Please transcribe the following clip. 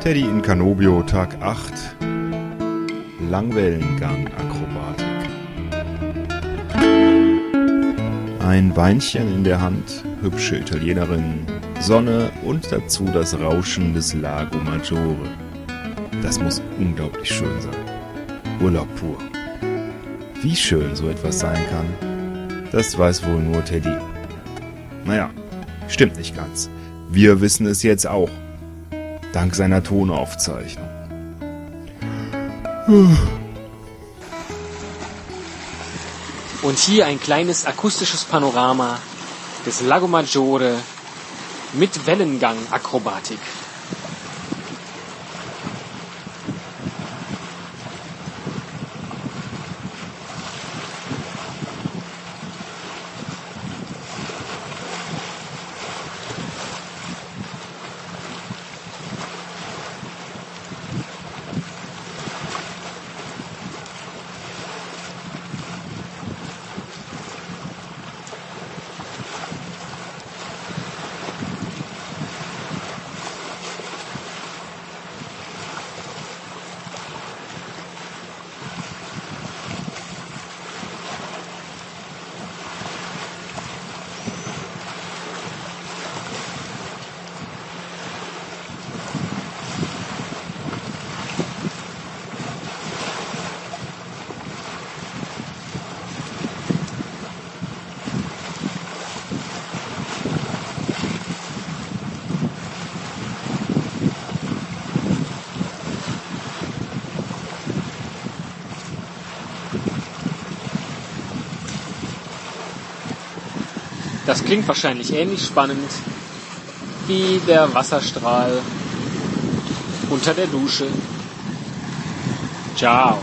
Teddy in Canobio, Tag 8. Langwellengang-Akrobatik. Ein Weinchen in der Hand, hübsche Italienerin, Sonne und dazu das Rauschen des Lago Maggiore. Das muss unglaublich schön sein. Urlaub pur. Wie schön so etwas sein kann, das weiß wohl nur Teddy. Naja, stimmt nicht ganz. Wir wissen es jetzt auch. Dank seiner Tonaufzeichnung. Und hier ein kleines akustisches Panorama des Lago Maggiore mit Wellengang-Akrobatik. Das klingt wahrscheinlich ähnlich spannend wie der Wasserstrahl unter der Dusche. Ciao.